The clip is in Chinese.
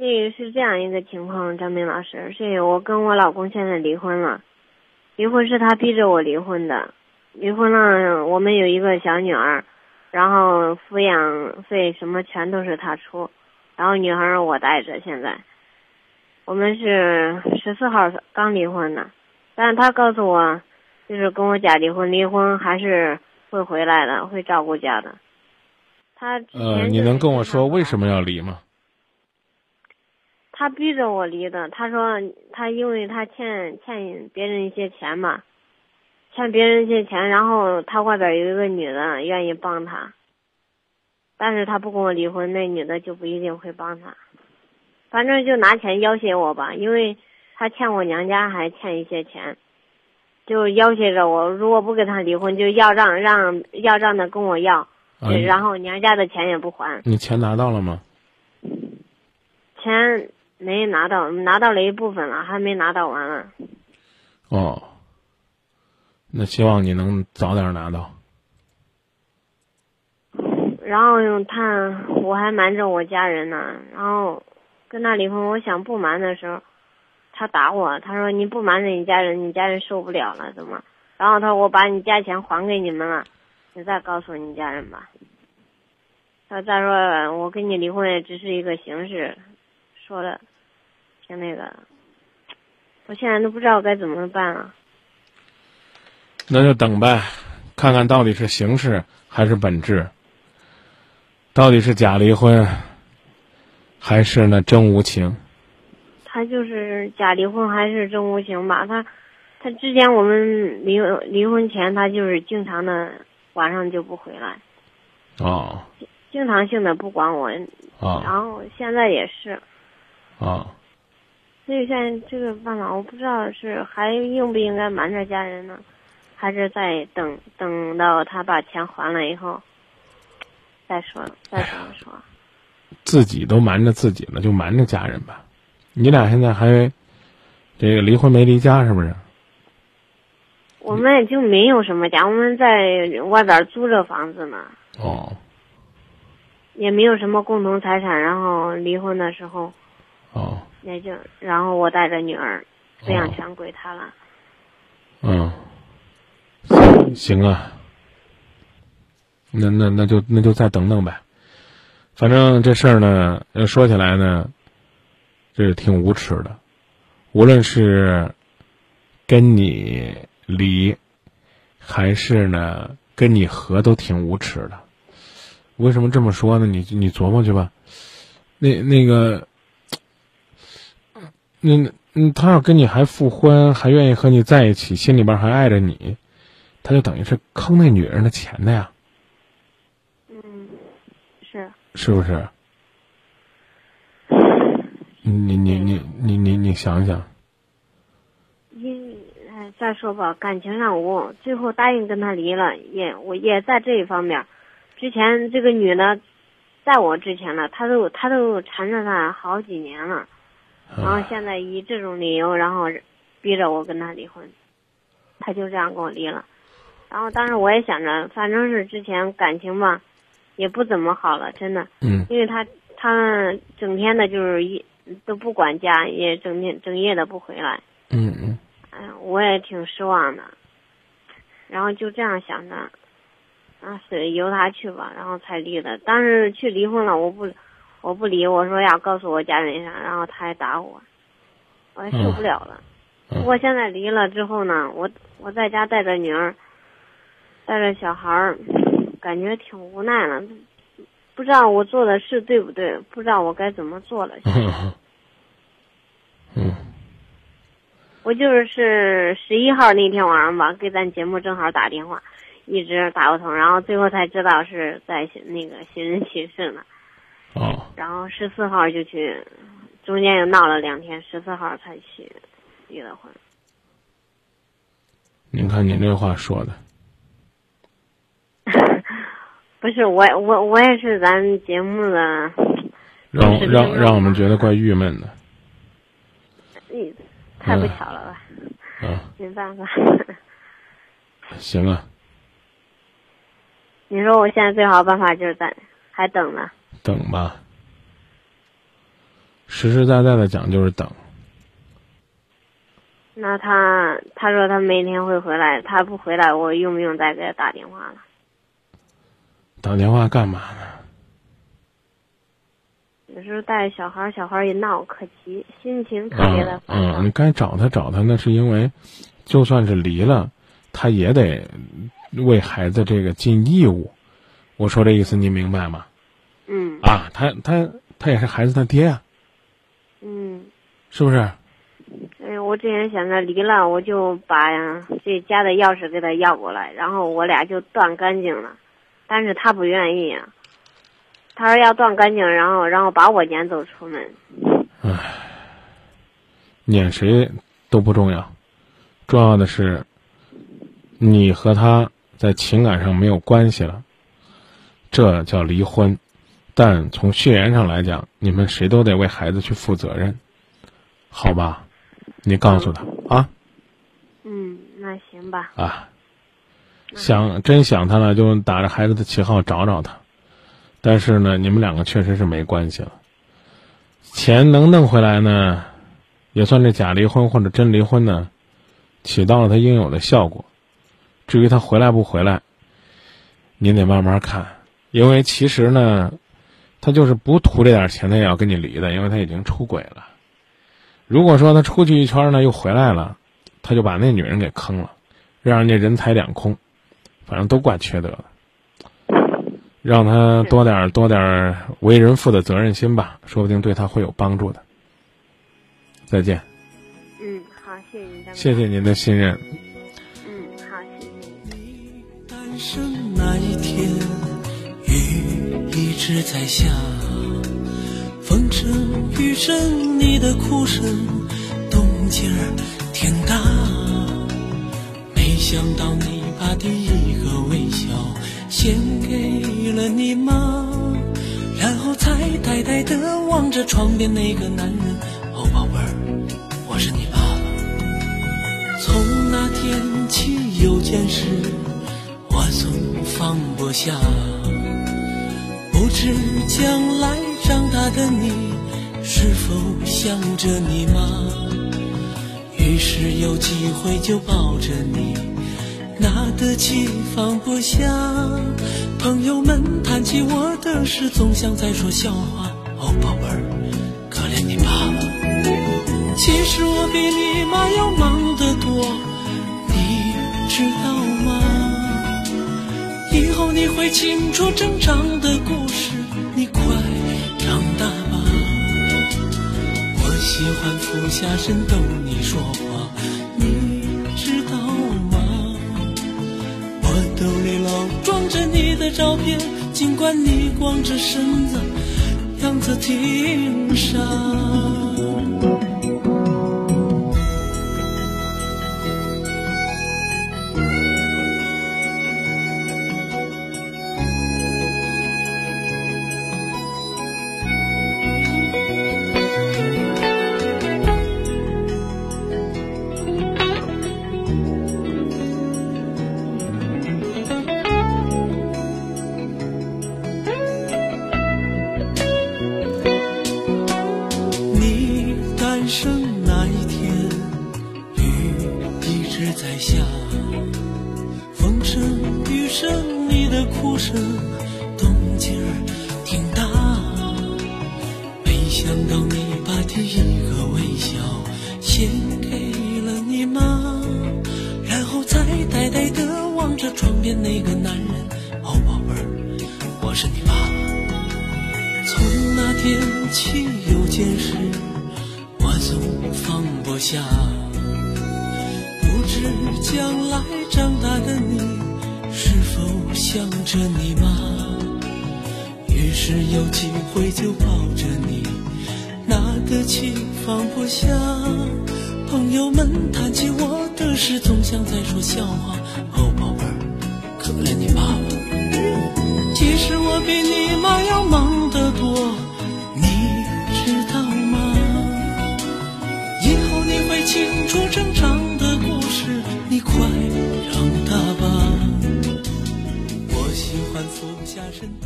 那个是这样一个情况，张明老师，是我跟我老公现在离婚了，离婚是他逼着我离婚的，离婚了，我们有一个小女儿，然后抚养费什么全都是他出，然后女孩我带着，现在，我们是十四号刚离婚的，但是他告诉我，就是跟我假离婚，离婚还是会回来的，会照顾家的。他呃，你能跟我说为什么要离吗？他逼着我离的。他说他因为他欠欠别人一些钱嘛，欠别人一些钱，然后他外边有一个女的愿意帮他，但是他不跟我离婚，那女的就不一定会帮他。反正就拿钱要挟我吧，因为他欠我娘家还欠一些钱，就要挟着我，如果不跟他离婚，就要让让要让他跟我要，啊然后娘家的钱也不还，你钱拿到了吗？钱没拿到，拿到了一部分了，还没拿到完了。哦，那希望你能早点拿到。然后他我还瞒着我家人呢，然后跟他离婚，我想不瞒的时候，他打我，他说你不瞒着你家人，你家人受不了了，怎么？然后他说我把你家钱还给你们了，你再告诉你家人吧。他再说我跟你离婚也只是一个形式，说的挺那个，我现在都不知道该怎么办了。那就等呗，看看到底是形式还是本质，到底是假离婚，还是那真无情？他就是假离婚还是真无情吧？他他之前我们离离婚前，他就是经常的晚上就不回来，哦经常性的不管我，哦然后现在也是，哦，所以现在这个办法我不知道是还应不应该瞒着家人呢，还是再等等到他把钱还了以后再说再怎么说。自己都瞒着自己了，就瞒着家人吧。你俩现在还这个离婚没离家是不是？我们也就没有什么家，我们在外边租着房子呢。哦也没有什么共同财产，然后离婚的时候哦也就，然后我带着女儿，抚养权归他了。嗯，行啊，那那那就那就再等等呗。反正这事儿呢，要说起来呢，这是挺无耻的。无论是跟你离，还是呢跟你和，都挺无耻的。为什么这么说呢？你你琢磨去吧。那那个，那嗯，他要跟你还复婚，还愿意和你在一起，心里边还爱着你，他就等于是坑那女人的钱的呀，嗯，是，是不是？你你你你你你你想想，因哎，再说吧，感情上我最后答应跟他离了，也我也在这一方面，之前这个女的，在我之前了，她都她都缠着他好几年了，然后现在以这种理由，然后逼着我跟他离婚，他就这样跟我离了。然后当时我也想着，反正是之前感情吧，也不怎么好了，真的，嗯。因为他他整天的就是一都不管家，也整天整夜的不回来，嗯嗯。哎呀，我也挺失望的。然后就这样想着，啊，是由他去吧，然后才离的。当时去离婚了，我不我不理，我说要告诉我家人一下，然后他还打我，我还受不了了。嗯。不过现在离了之后呢，我我在家带着女儿，带着小孩儿，感觉挺无奈了，不知道我做的事对不对，不知道我该怎么做了。嗯。嗯。我就是十一号那天晚上吧，给咱节目正好打电话，一直打不通，然后最后才知道是在那个寻人启事呢，哦，然后十四号就去，中间又闹了两天，十四号才去离的婚。您看您这话说的，不是我我我也是咱节目的，让让让我们觉得怪郁闷的，你，太不巧了吧，嗯，没办法。行啊，你说我现在最好的办法就是在还等呢，等吧。实实在在的讲就是等。那他他说他每天会回来，他不回来，我用不用再给他打电话了？打电话干嘛呢？有时候带小孩，小孩一闹，可急，心情特别的烦躁。嗯，你该找他找他，那是因为，就算是离了，他也得为孩子这个尽义务。我说这意思您明白吗？嗯啊，他他他也是孩子他爹啊，嗯，是不是？哎，我之前想着离了，我就把这家的钥匙给他要过来，然后我俩就断干净了。但是他不愿意啊，他说要断干净，然后然后把我撵走出门。唉，撵谁都不重要，重要的是你和他在情感上没有关系了，这叫离婚。但从血缘上来讲，你们谁都得为孩子去负责任，好吧？你告诉他啊嗯，那行吧。啊，想真想他了，就打着孩子的旗号找找他。但是呢，你们两个确实是没关系了。钱能弄回来呢，也算是假离婚或者真离婚呢，起到了他应有的效果。至于他回来不回来，您得慢慢看，因为其实呢，他就是不图这点钱，他也要跟你离的，因为他已经出轨了。如果说他出去一圈呢，又回来了，他就把那女人给坑了，让人家人财两空，反正都怪缺德的。让他多点多点为人父的责任心吧，说不定对他会有帮助的。再见。嗯，好，谢谢您，张谢谢您的信任。直在下，风声雨声，你的哭声，动静儿天大。没想到你把第一个微笑献给了你妈，然后才呆呆地望着床边那个男人。哦，宝贝儿，我是你爸爸。从那天起有件事，我总放不下。不知将来长大的你，是否想着你妈？于是有机会就抱着你，拿得起放不下。朋友们谈起我的事，总像在说笑话。哦，宝贝儿，可怜你爸。其实我比你妈要忙得多，你知道？你会清楚成长的故事，你快长大吧。我喜欢俯下身逗你说话，你知道吗？我兜里老装着你的照片，尽管你光着身子，样子挺傻。声，动静儿挺大。没想到你把第一个微笑献给了你妈，然后才呆呆地望着床边那个男人。哦，宝贝儿，我是你爸爸。从那天起有件事，我总放不下。不知将来长大的你，是否想着你妈？于是有机会就抱着你，拿得起放不下。朋友们谈起我的事，总像在说笑话。哦，宝贝儿，可怜你爸爸。其实我比你妈要那声。